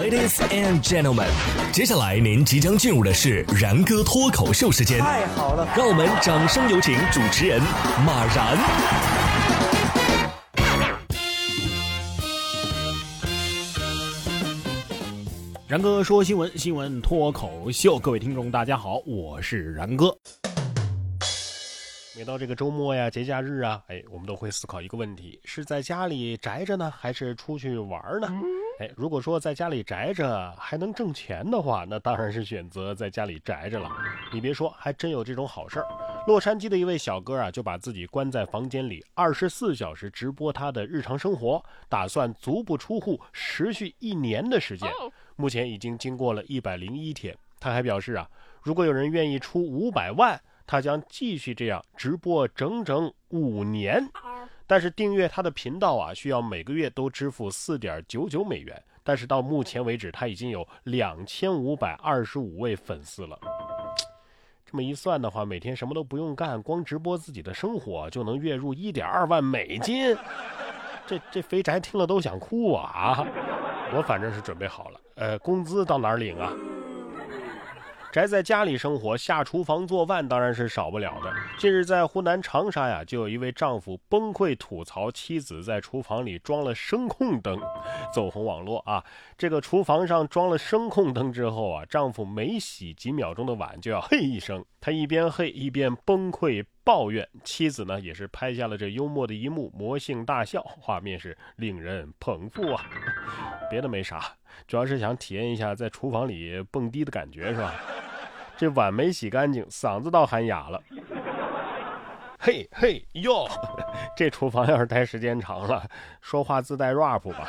Ladies and gentlemen，接下来您即将进入的是然哥脱口秀时间。太好了，让我们掌声有请主持人马然。然哥说新闻，新闻脱口秀，各位听众大家好，我是然哥。每到这个周末呀、节假日啊，哎，我们都会思考一个问题：是在家里宅着呢，还是出去玩呢？哎，如果说在家里宅着还能挣钱的话，那当然是选择在家里宅着了。你别说，还真有这种好事儿。洛杉矶的一位小哥啊，就把自己关在房间里，二十四小时直播他的日常生活，打算足不出户，持续一年的时间。目前已经经过了一百零一天。他还表示啊，如果有人愿意出五百万。他将继续这样直播整整五年，但是订阅他的频道啊，需要每个月都支付四点九九美元。但是到目前为止，他已经有两千五百二十五位粉丝了。这么一算的话，每天什么都不用干，光直播自己的生活就能月入一点二万美金。这这肥宅听了都想哭啊！我反正是准备好了，呃，工资到哪儿领啊？宅在家里生活，下厨房做饭当然是少不了的。近日，在湖南长沙呀，就有一位丈夫崩溃吐槽妻子在厨房里装了声控灯，走红网络啊。这个厨房上装了声控灯之后啊，丈夫每洗几秒钟的碗就要嘿一声，他一边嘿一边崩溃抱怨。妻子呢，也是拍下了这幽默的一幕，魔性大笑，画面是令人捧腹啊。别的没啥，主要是想体验一下在厨房里蹦迪的感觉，是吧？这碗没洗干净，嗓子倒喊哑了。嘿嘿哟，这厨房要是待时间长了，说话自带 rap 吧。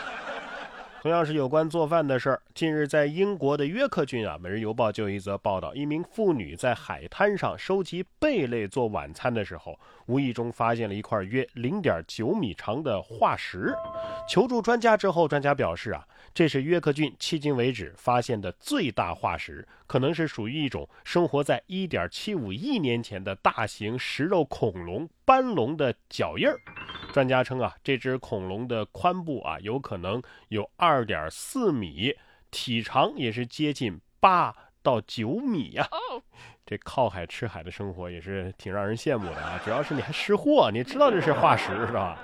同样是有关做饭的事儿。近日，在英国的约克郡啊，《每日邮报》就有一则报道：一名妇女在海滩上收集贝类做晚餐的时候，无意中发现了一块约零点九米长的化石。求助专家之后，专家表示啊，这是约克郡迄今为止发现的最大化石，可能是属于一种生活在一点七五亿年前的大型食肉恐龙斑龙的脚印儿。专家称啊，这只恐龙的髋部啊，有可能有二点四米，体长也是接近八到九米呀。这靠海吃海的生活也是挺让人羡慕的啊！主要是你还识货，你知道这是化石 是吧？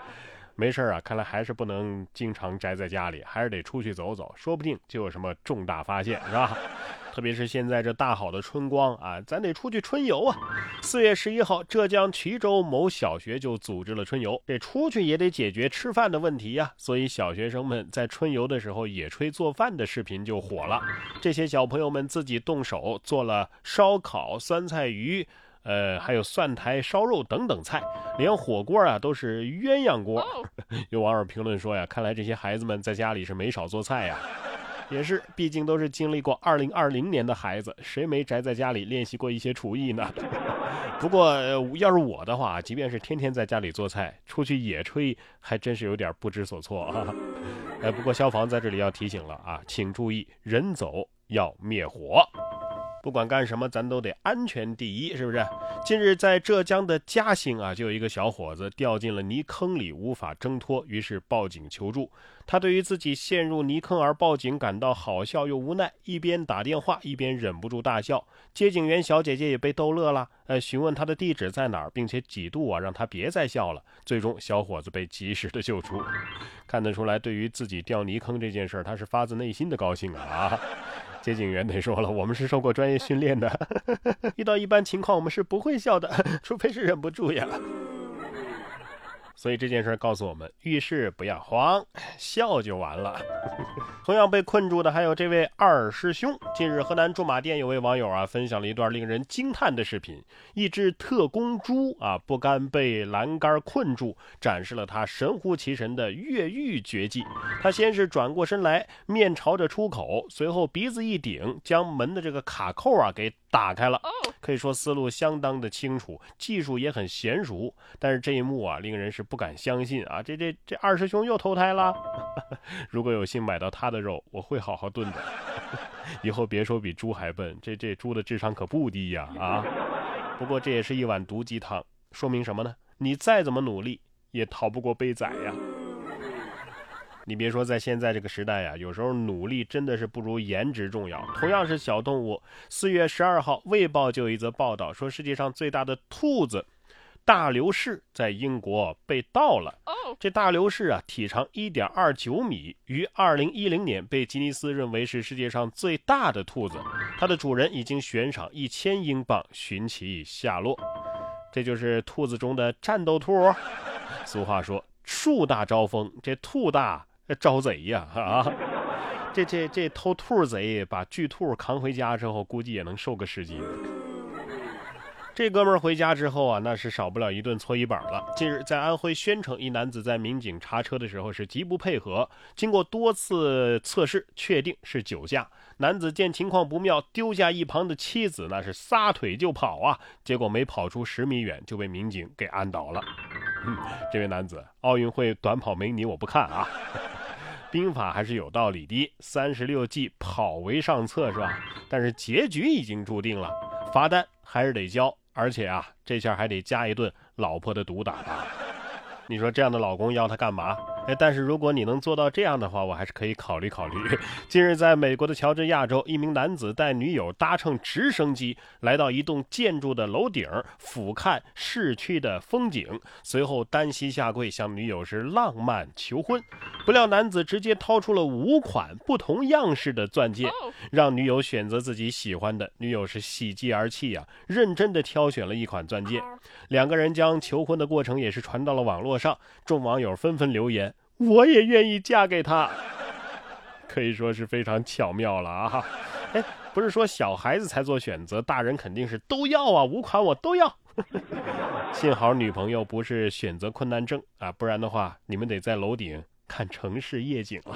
没事啊，看来还是不能经常宅在家里，还是得出去走走，说不定就有什么重大发现，是吧？特别是现在这大好的春光啊，咱得出去春游啊！四月十一号，浙江衢州某小学就组织了春游，这出去也得解决吃饭的问题呀，所以小学生们在春游的时候野炊做饭的视频就火了。这些小朋友们自己动手做了烧烤、酸菜鱼，呃，还有蒜苔烧肉等等菜，连火锅啊都是鸳鸯锅。有网友评论说呀，看来这些孩子们在家里是没少做菜呀。也是，毕竟都是经历过二零二零年的孩子，谁没宅在家里练习过一些厨艺呢？不过要是我的话，即便是天天在家里做菜，出去野炊还真是有点不知所措啊。哎，不过消防在这里要提醒了啊，请注意，人走要灭火。不管干什么，咱都得安全第一，是不是？近日，在浙江的嘉兴啊，就有一个小伙子掉进了泥坑里，无法挣脱，于是报警求助。他对于自己陷入泥坑而报警感到好笑又无奈，一边打电话一边忍不住大笑。接警员小姐姐也被逗乐了，呃，询问他的地址在哪儿，并且几度啊让他别再笑了。最终，小伙子被及时的救出。看得出来，对于自己掉泥坑这件事儿，他是发自内心的高兴啊。接警员得说了，我们是受过专业训练的，遇到一般情况我们是不会笑的，除非是忍不住呀。所以这件事告诉我们，遇事不要慌，笑就完了。同样被困住的还有这位二师兄。近日，河南驻马店有位网友啊，分享了一段令人惊叹的视频：一只特工猪啊，不甘被栏杆困住，展示了他神乎其神的越狱绝技。他先是转过身来，面朝着出口，随后鼻子一顶，将门的这个卡扣啊给打开了。可以说思路相当的清楚，技术也很娴熟。但是这一幕啊，令人是。不敢相信啊！这这这二师兄又投胎了。如果有幸买到他的肉，我会好好炖的。以后别说比猪还笨，这这猪的智商可不低呀！啊，不过这也是一碗毒鸡汤，说明什么呢？你再怎么努力，也逃不过被宰呀。你别说，在现在这个时代呀，有时候努力真的是不如颜值重要。同样是小动物，四月十二号，《卫报》就有一则报道说，世界上最大的兔子。大流士在英国被盗了。这大流士啊，体长一点二九米，于二零一零年被吉尼斯认为是世界上最大的兔子。它的主人已经悬赏一千英镑寻其下落。这就是兔子中的战斗兔。俗话说，树大招风，这兔大 招贼呀！啊，这这这偷兔贼把巨兔扛回家之后，估计也能瘦个十斤。这哥们儿回家之后啊，那是少不了一顿搓衣板了。近日，在安徽宣城，一男子在民警查车的时候是极不配合，经过多次测试，确定是酒驾。男子见情况不妙，丢下一旁的妻子，那是撒腿就跑啊！结果没跑出十米远，就被民警给按倒了。这位男子，奥运会短跑没你我不看啊！兵法还是有道理的，三十六计，跑为上策，是吧？但是结局已经注定了，罚单还是得交。而且啊，这下还得加一顿老婆的毒打啊！你说这样的老公要他干嘛？哎，但是如果你能做到这样的话，我还是可以考虑考虑。近日，在美国的乔治亚州，一名男子带女友搭乘直升机来到一栋建筑的楼顶，俯瞰市区的风景，随后单膝下跪向女友是浪漫求婚。不料男子直接掏出了五款不同样式的钻戒，让女友选择自己喜欢的。女友是喜极而泣呀，认真的挑选了一款钻戒。两个人将求婚的过程也是传到了网络上，众网友纷纷留言。我也愿意嫁给他，可以说是非常巧妙了啊！哎，不是说小孩子才做选择，大人肯定是都要啊，五款我都要。幸好女朋友不是选择困难症啊，不然的话，你们得在楼顶看城市夜景了。